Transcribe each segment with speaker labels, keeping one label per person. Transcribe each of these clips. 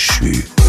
Speaker 1: déchu.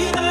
Speaker 2: Yeah.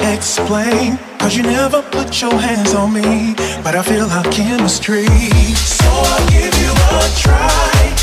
Speaker 2: explain, cause you never put your
Speaker 3: hands on me. But I feel
Speaker 4: our chemistry, so I'll give you a
Speaker 5: try.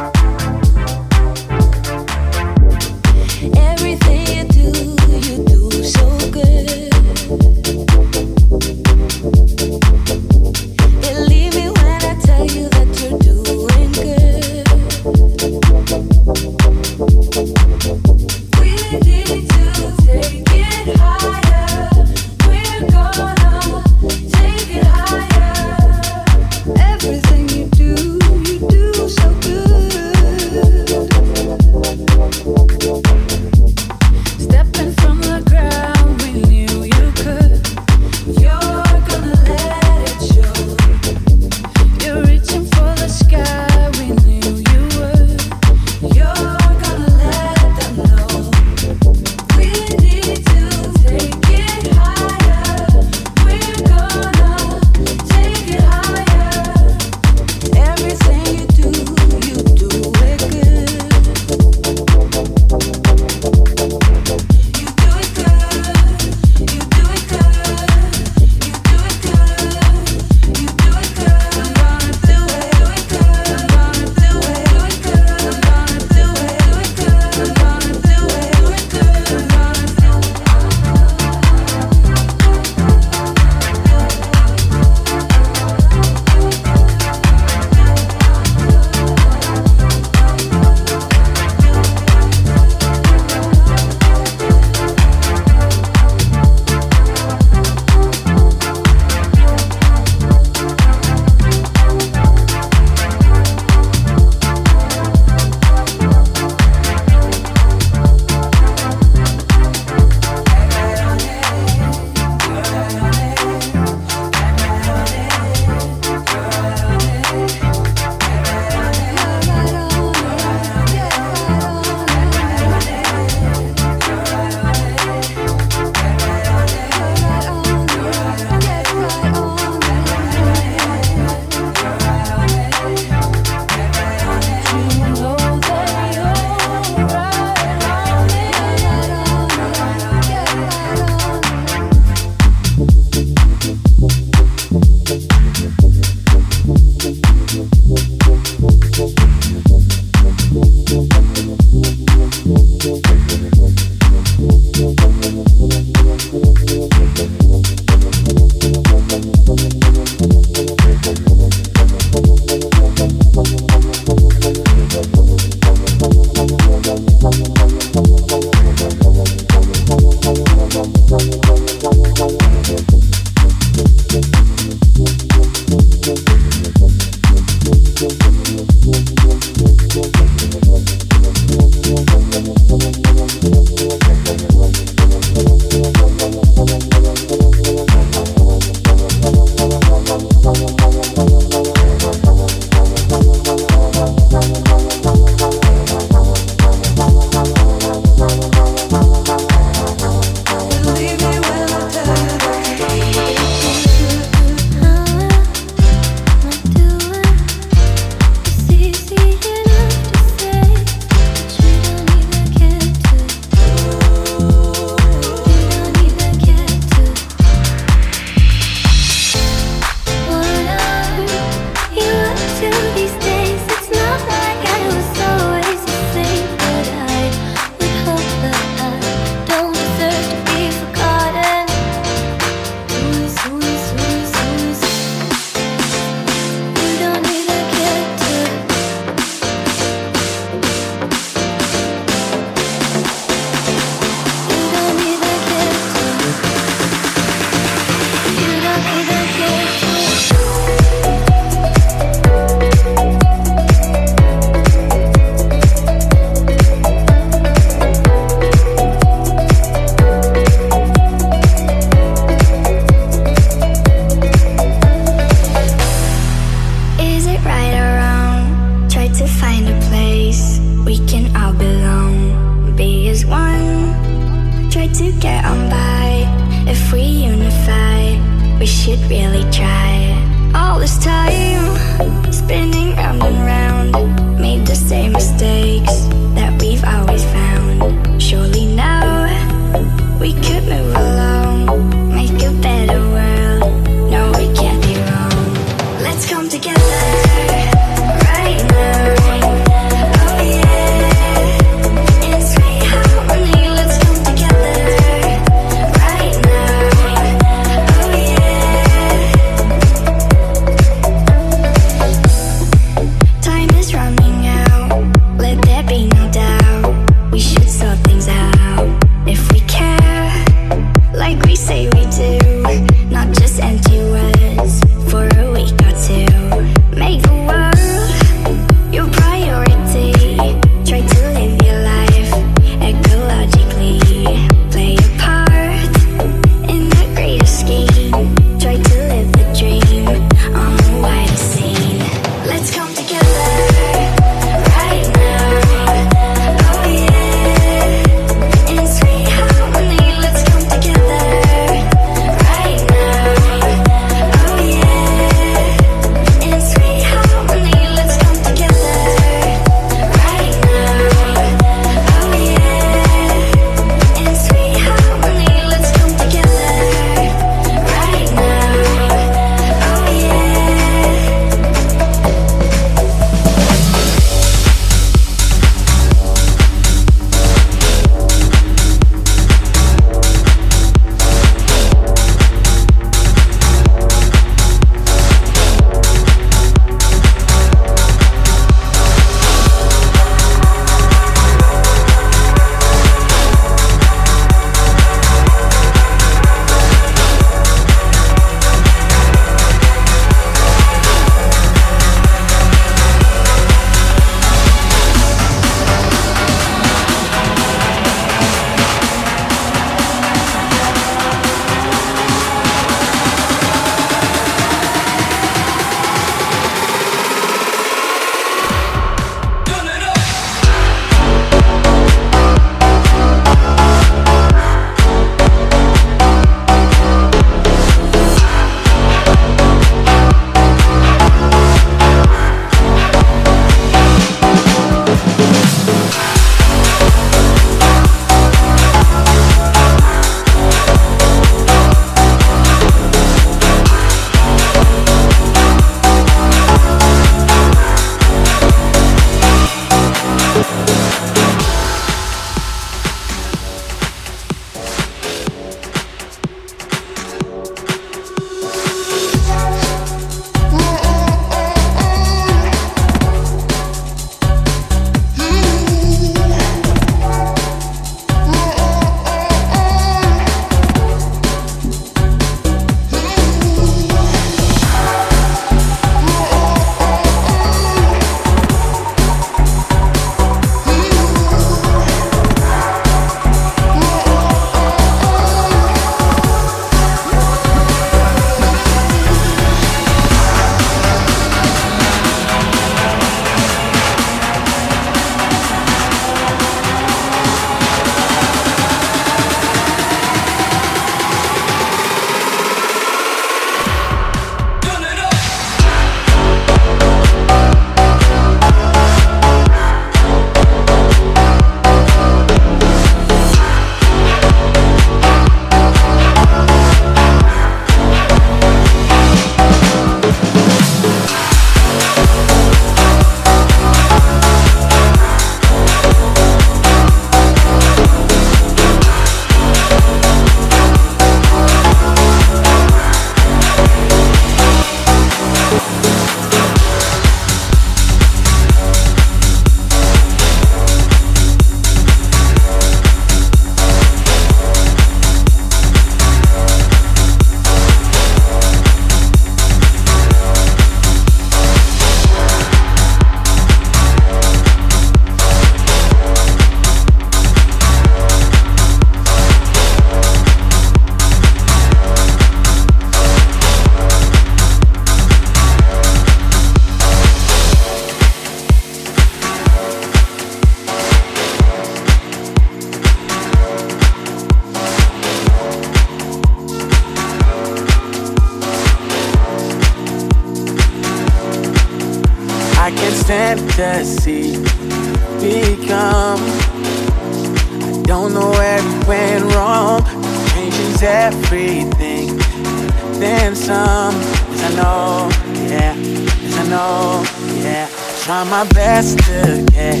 Speaker 5: Then some. Yes, I know, yeah. Yes, I know, yeah. Try my best to get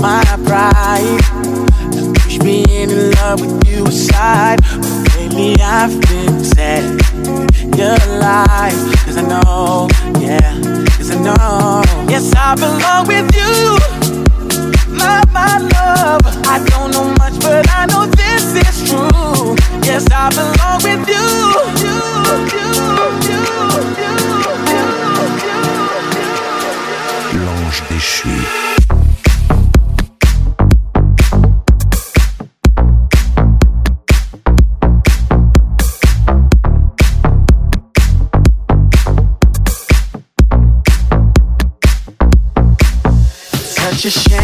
Speaker 5: my pride. Push me in love with you aside. But lately I've been sad. You're alive. Cause I know, yeah. Cause I know. Yes, I belong with you. My, my love. I don't know much, but I know this is true. Yes, I belong with you. you, you, you
Speaker 6: L'ange déchu.
Speaker 5: such a shame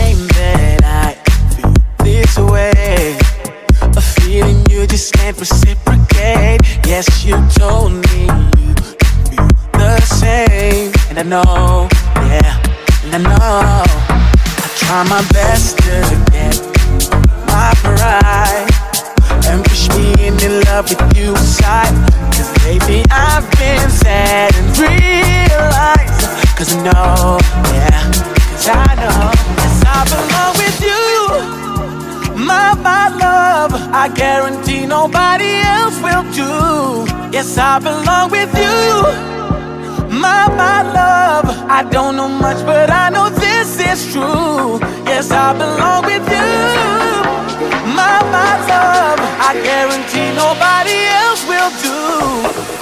Speaker 5: know, yeah, and I know. I try my best to get my pride and push me into love with you inside. Cause lately I've been sad and realized. Cause I know, yeah. I know, yes, I belong with you. My, my love, I guarantee nobody else will do. Yes, I belong with you. My, love, I don't know much, but I know this is true. Yes, I belong with you. My, my love, I guarantee nobody else will do.